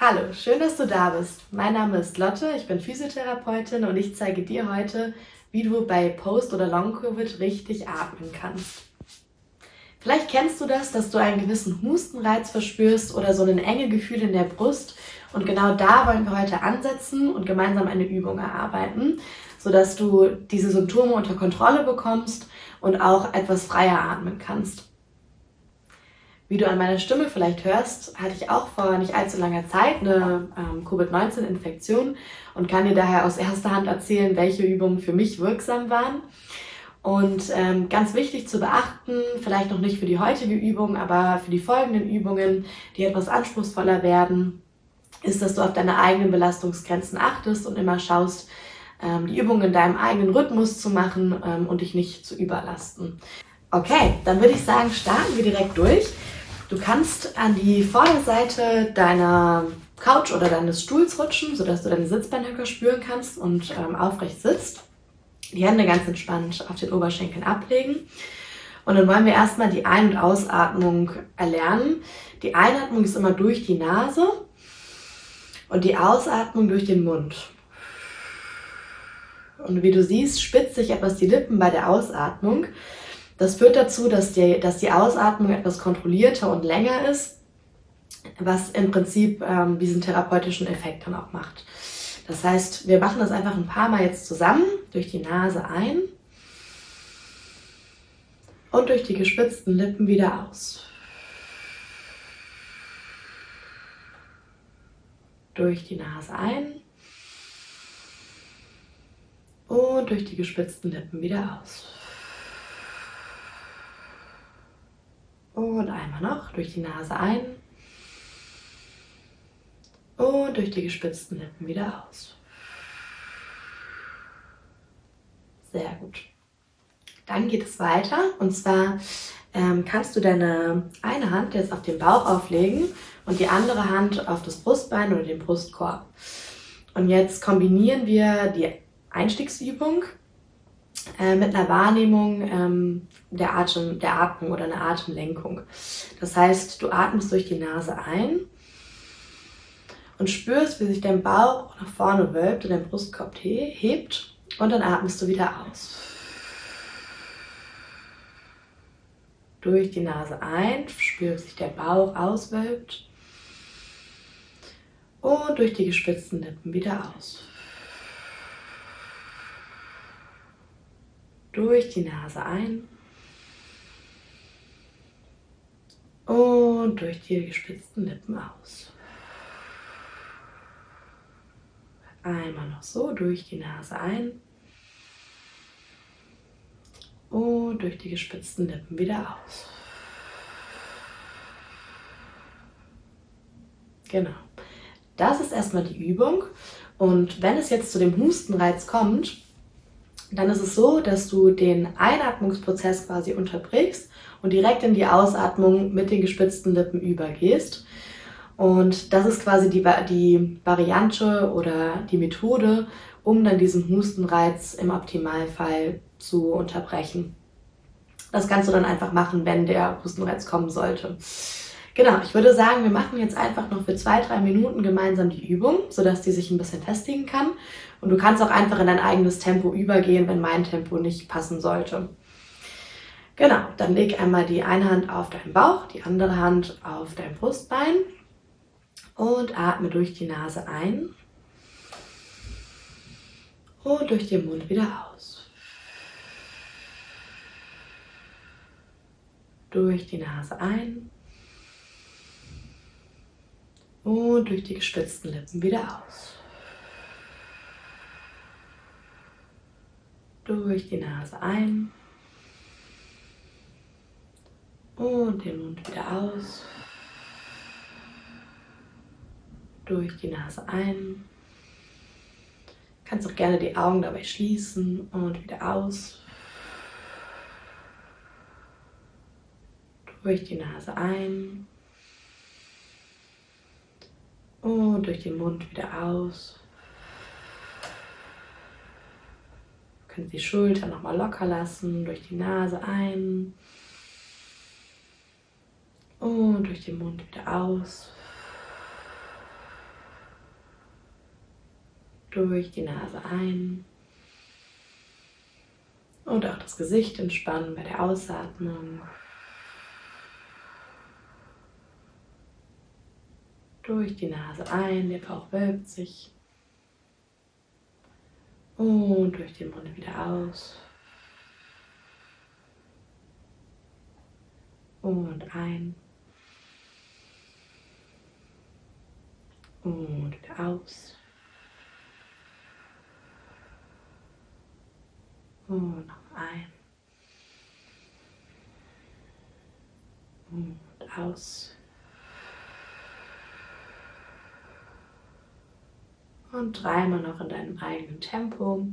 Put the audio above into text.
Hallo, schön, dass du da bist. Mein Name ist Lotte, ich bin Physiotherapeutin und ich zeige dir heute, wie du bei Post- oder Long-Covid richtig atmen kannst. Vielleicht kennst du das, dass du einen gewissen Hustenreiz verspürst oder so ein enge Gefühl in der Brust. Und genau da wollen wir heute ansetzen und gemeinsam eine Übung erarbeiten, sodass du diese Symptome unter Kontrolle bekommst und auch etwas freier atmen kannst. Wie du an meiner Stimme vielleicht hörst, hatte ich auch vor nicht allzu langer Zeit eine ähm, Covid-19-Infektion und kann dir daher aus erster Hand erzählen, welche Übungen für mich wirksam waren. Und ähm, ganz wichtig zu beachten, vielleicht noch nicht für die heutige Übung, aber für die folgenden Übungen, die etwas anspruchsvoller werden, ist, dass du auf deine eigenen Belastungsgrenzen achtest und immer schaust, ähm, die Übungen in deinem eigenen Rhythmus zu machen ähm, und dich nicht zu überlasten. Okay, dann würde ich sagen, starten wir direkt durch. Du kannst an die Vorderseite deiner Couch oder deines Stuhls rutschen, sodass du deine Sitzbeinhöcker spüren kannst und ähm, aufrecht sitzt. Die Hände ganz entspannt auf den Oberschenkeln ablegen. Und dann wollen wir erstmal die Ein- und Ausatmung erlernen. Die Einatmung ist immer durch die Nase und die Ausatmung durch den Mund. Und wie du siehst, spitzt sich etwas die Lippen bei der Ausatmung. Das führt dazu, dass die, dass die Ausatmung etwas kontrollierter und länger ist, was im Prinzip ähm, diesen therapeutischen Effekt dann auch macht. Das heißt, wir machen das einfach ein paar Mal jetzt zusammen, durch die Nase ein und durch die gespitzten Lippen wieder aus. Durch die Nase ein und durch die gespitzten Lippen wieder aus. Und einmal noch durch die Nase ein. Und durch die gespitzten Lippen wieder aus. Sehr gut. Dann geht es weiter. Und zwar ähm, kannst du deine eine Hand jetzt auf den Bauch auflegen und die andere Hand auf das Brustbein oder den Brustkorb. Und jetzt kombinieren wir die Einstiegsübung äh, mit einer Wahrnehmung ähm, der, Atem, der Atmung oder einer Atemlenkung. Das heißt, du atmest durch die Nase ein und spürst, wie sich dein Bauch nach vorne wölbt und dein Brustkorb hebt und dann atmest du wieder aus. Durch die Nase ein, spürst, wie sich der Bauch auswölbt und durch die gespitzten Lippen wieder aus. Durch die Nase ein und durch die gespitzten Lippen aus. Einmal noch so durch die Nase ein und durch die gespitzten Lippen wieder aus. Genau. Das ist erstmal die Übung. Und wenn es jetzt zu dem Hustenreiz kommt, dann ist es so, dass du den Einatmungsprozess quasi unterbrichst und direkt in die Ausatmung mit den gespitzten Lippen übergehst. Und das ist quasi die, die Variante oder die Methode, um dann diesen Hustenreiz im Optimalfall zu unterbrechen. Das kannst du dann einfach machen, wenn der Hustenreiz kommen sollte. Genau, ich würde sagen, wir machen jetzt einfach noch für zwei, drei Minuten gemeinsam die Übung, sodass die sich ein bisschen festigen kann. Und du kannst auch einfach in dein eigenes Tempo übergehen, wenn mein Tempo nicht passen sollte. Genau, dann leg einmal die eine Hand auf deinen Bauch, die andere Hand auf dein Brustbein und atme durch die Nase ein und durch den Mund wieder aus. Durch die Nase ein und durch die gespitzten Lippen wieder aus. Durch die Nase ein und den Mund wieder aus. Durch die Nase ein. Kannst auch gerne die Augen dabei schließen und wieder aus. Durch die Nase ein und durch den Mund wieder aus. Du kannst die Schulter nochmal locker lassen, durch die Nase ein und durch den Mund wieder aus. Durch die Nase ein. Und auch das Gesicht entspannen bei der Ausatmung. Durch die Nase ein, der Bauch wölbt sich. Und durch den Mund wieder aus. Und ein. Und wieder aus. Und noch ein. Und aus. Und dreimal noch in deinem eigenen Tempo.